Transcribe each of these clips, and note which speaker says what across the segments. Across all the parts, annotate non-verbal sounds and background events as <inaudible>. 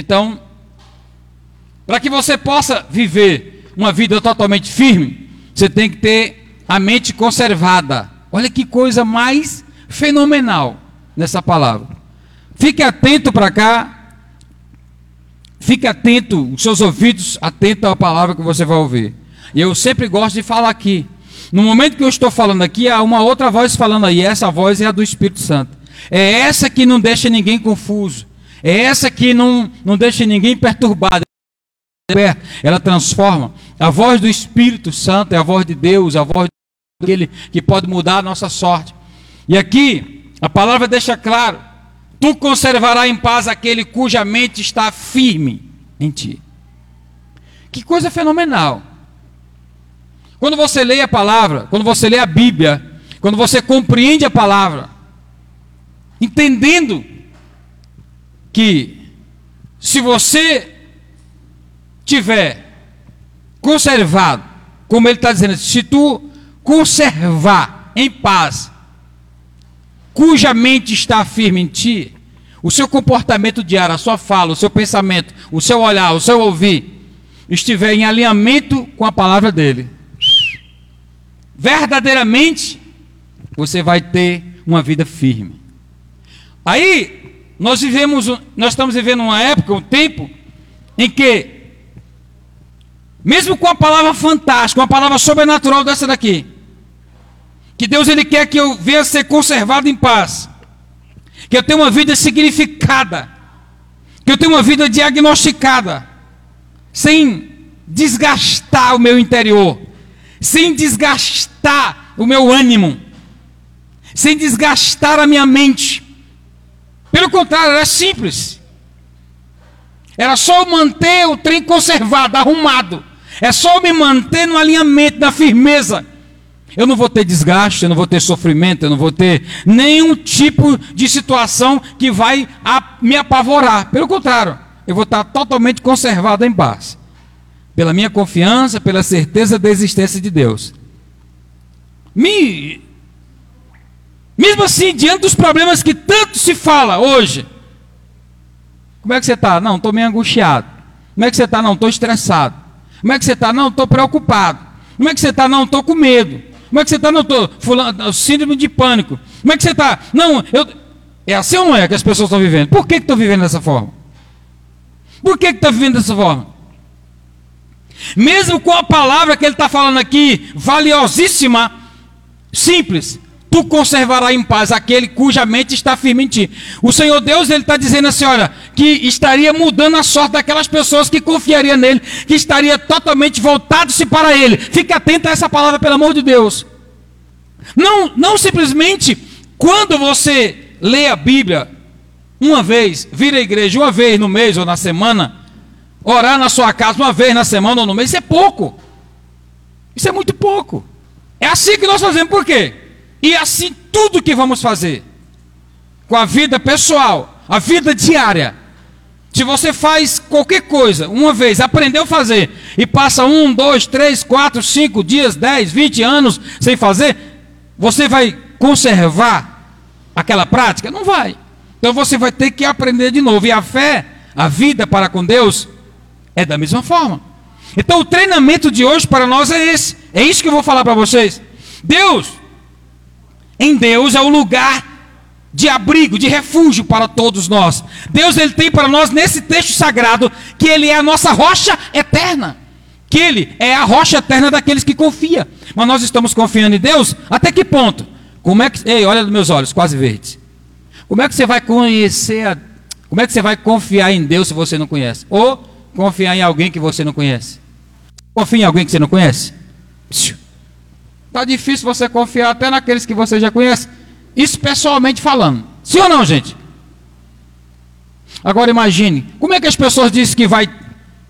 Speaker 1: Então, para que você possa viver uma vida totalmente firme, você tem que ter a mente conservada. Olha que coisa mais fenomenal nessa palavra. Fique atento para cá. Fique atento, os seus ouvidos atentos à palavra que você vai ouvir. E eu sempre gosto de falar aqui. No momento que eu estou falando aqui, há uma outra voz falando aí. Essa voz é a do Espírito Santo. É essa que não deixa ninguém confuso. É essa que não, não deixa ninguém perturbado. Ela transforma. A voz do Espírito Santo é a voz de Deus, a voz daquele que pode mudar a nossa sorte. E aqui, a palavra deixa claro: tu conservarás em paz aquele cuja mente está firme em ti. Que coisa fenomenal. Quando você lê a palavra, quando você lê a Bíblia, quando você compreende a palavra, entendendo que se você tiver conservado, como ele está dizendo, se tu conservar em paz, cuja mente está firme em ti, o seu comportamento diário, a sua fala, o seu pensamento, o seu olhar, o seu ouvir, estiver em alinhamento com a palavra dele, verdadeiramente você vai ter uma vida firme. Aí nós vivemos, nós estamos vivendo uma época, um tempo em que mesmo com a palavra fantástica, uma palavra sobrenatural dessa daqui, que Deus ele quer que eu venha ser conservado em paz, que eu tenha uma vida significada, que eu tenha uma vida diagnosticada, sem desgastar o meu interior, sem desgastar o meu ânimo, sem desgastar a minha mente. Pelo contrário, era simples. Era só manter o trem conservado, arrumado. É só me manter no alinhamento, na firmeza. Eu não vou ter desgaste, eu não vou ter sofrimento, eu não vou ter nenhum tipo de situação que vai me apavorar. Pelo contrário, eu vou estar totalmente conservado em paz. Pela minha confiança, pela certeza da existência de Deus. Me, mesmo assim, diante dos problemas que tanto se fala hoje, como é que você está? Não, estou meio angustiado. Como é que você está? Não, estou estressado. Como é que você está? Não, estou preocupado. Como é que você está? Não, estou com medo. Como é que você está? Não, estou. Síndrome de pânico. Como é que você está? Não, eu. É assim ou não é que as pessoas estão vivendo? Por que estão vivendo dessa forma? Por que estão vivendo dessa forma? Mesmo com a palavra que ele está falando aqui, valiosíssima, simples, tu conservarás em paz aquele cuja mente está firme em ti. O Senhor Deus, ele está dizendo assim, olha, que estaria mudando a sorte daquelas pessoas que confiariam nele, que estaria totalmente voltado-se para ele. Fique atento a essa palavra, pelo amor de Deus. Não, não simplesmente quando você lê a Bíblia uma vez, vir à igreja uma vez no mês ou na semana, orar na sua casa uma vez na semana ou no mês, isso é pouco. Isso é muito pouco. É assim que nós fazemos, por quê? E assim tudo que vamos fazer com a vida pessoal, a vida diária. Se você faz qualquer coisa, uma vez, aprendeu a fazer, e passa um, dois, três, quatro, cinco dias, dez, vinte anos sem fazer, você vai conservar aquela prática? Não vai. Então você vai ter que aprender de novo. E a fé, a vida para com Deus, é da mesma forma. Então o treinamento de hoje para nós é esse. É isso que eu vou falar para vocês. Deus em Deus é o lugar de abrigo, de refúgio para todos nós. Deus ele tem para nós nesse texto sagrado que ele é a nossa rocha eterna. Que ele é a rocha eterna daqueles que confiam. Mas nós estamos confiando em Deus até que ponto? Como é que, ei, olha nos meus olhos, quase verdes. Como é que você vai conhecer a, como é que você vai confiar em Deus se você não conhece? Ou confiar em alguém que você não conhece? Confia em alguém que você não conhece? Psiu. Está difícil você confiar até naqueles que você já conhece. Isso pessoalmente falando. Sim ou não, gente? Agora imagine, como é que as pessoas dizem que vai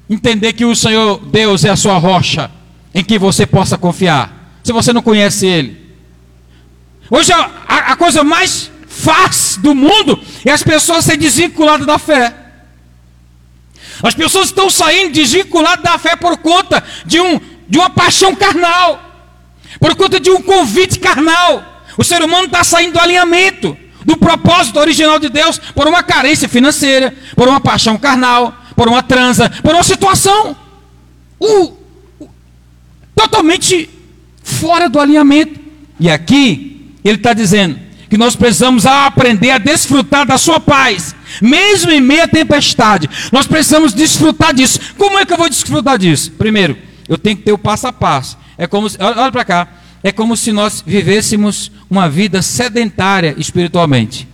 Speaker 1: entender que o Senhor Deus é a sua rocha em que você possa confiar, se você não conhece Ele? Hoje a, a, coisa mais fácil do mundo é as pessoas serem desvinculadas da fé. As pessoas estão saindo desvinculadas da fé por conta de, um, de uma paixão carnal por conta de um convite carnal. O ser humano está saindo do alinhamento. do propósito original de Deus por uma carência financeira, por uma paixão carnal, por uma transa, por uma situação totalmente fora do alinhamento. E aqui ele está dizendo que nós precisamos aprender a desfrutar da sua paz, mesmo em meia tempestade. Nós precisamos desfrutar disso. Como é que eu vou desfrutar disso? Primeiro, eu tenho que ter o passo a passo. É como se, olha, olha para cá. É como se nós vivêssemos uma vida sedentária espiritualmente.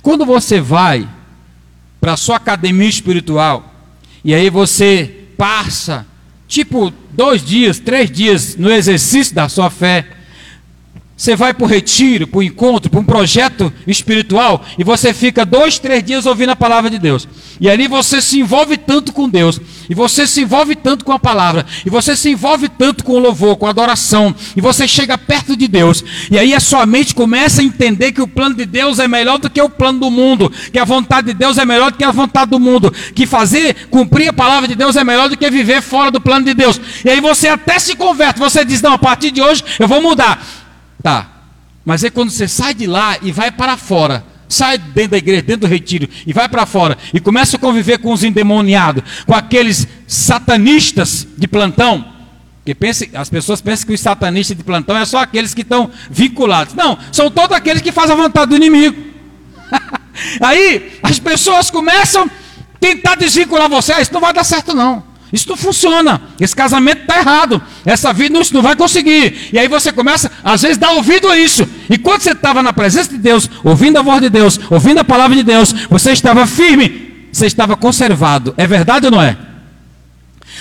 Speaker 1: Quando você vai para a sua academia espiritual, e aí você passa, tipo, dois dias, três dias no exercício da sua fé, você vai para o retiro, para o encontro, para um projeto espiritual e você fica dois, três dias ouvindo a palavra de Deus. E ali você se envolve tanto com Deus, e você se envolve tanto com a palavra, e você se envolve tanto com o louvor, com a adoração, e você chega perto de Deus. E aí a sua mente começa a entender que o plano de Deus é melhor do que o plano do mundo, que a vontade de Deus é melhor do que a vontade do mundo, que fazer, cumprir a palavra de Deus é melhor do que viver fora do plano de Deus. E aí você até se converte, você diz: "Não, a partir de hoje eu vou mudar". Tá. Mas é quando você sai de lá e vai para fora, sai dentro da igreja, dentro do retiro e vai para fora e começa a conviver com os endemoniados, com aqueles satanistas de plantão. Que pense, as pessoas pensam que os satanistas de plantão é só aqueles que estão vinculados. Não, são todos aqueles que fazem a vontade do inimigo. <laughs> Aí as pessoas começam a tentar desvincular você. Ah, isso não vai dar certo, não. Isso não funciona. Esse casamento está errado. Essa vida não, não vai conseguir. E aí você começa, às vezes, dar ouvido a isso. E quando você estava na presença de Deus, ouvindo a voz de Deus, ouvindo a palavra de Deus, você estava firme, você estava conservado. É verdade ou não é?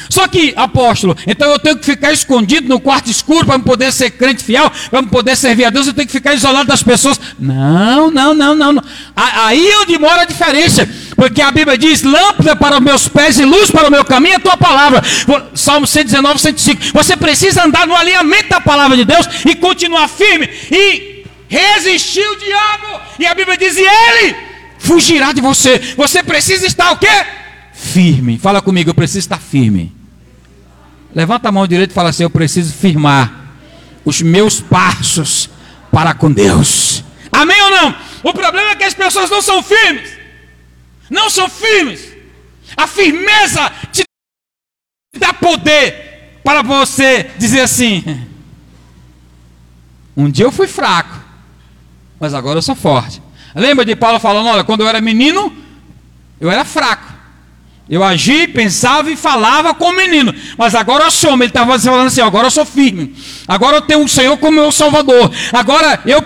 Speaker 1: Só que, apóstolo, então eu tenho que ficar escondido no quarto escuro para poder ser crente fiel, para poder servir a Deus, eu tenho que ficar isolado das pessoas. Não, não, não, não. não. Aí é onde mora a diferença. Porque a Bíblia diz: lâmpada para os meus pés e luz para o meu caminho a tua palavra. Salmo 119, 105. Você precisa andar no alinhamento da palavra de Deus e continuar firme e resistir o diabo. E a Bíblia diz: e ele fugirá de você. Você precisa estar o quê? Firme. Fala comigo, eu preciso estar firme. Levanta a mão direita e fala assim: eu preciso firmar os meus passos para com Deus. Amém ou não? O problema é que as pessoas não são firmes não são firmes. A firmeza te dá poder para você dizer assim: um dia eu fui fraco, mas agora eu sou forte. Lembra de Paulo falando: olha, quando eu era menino, eu era fraco. Eu agi, pensava e falava como menino. Mas agora eu sou, ele estava falando assim: agora eu sou firme. Agora eu tenho o Senhor como meu Salvador. Agora eu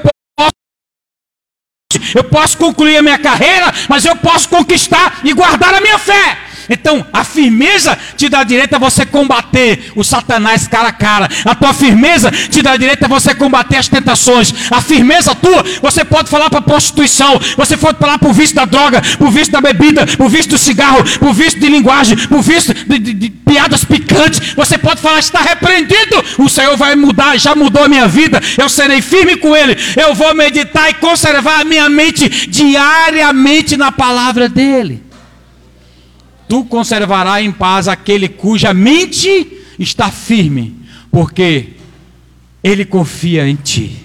Speaker 1: eu posso concluir a minha carreira, mas eu posso conquistar e guardar a minha fé. Então, a firmeza te dá direito a você combater o Satanás cara a cara. A tua firmeza te dá direito a você combater as tentações. A firmeza tua, você pode falar para a prostituição, você pode falar para o vício da droga, para o vício da bebida, para o vício do cigarro, para o vício de linguagem, para o vício de, de, de, piadas picantes. Você pode falar, está repreendido. O Senhor vai mudar, já mudou a minha vida. Eu serei firme com Ele. Eu vou meditar e conservar a minha mente diariamente na palavra dEle tu conservarás em paz aquele cuja mente está firme, porque ele confia em ti.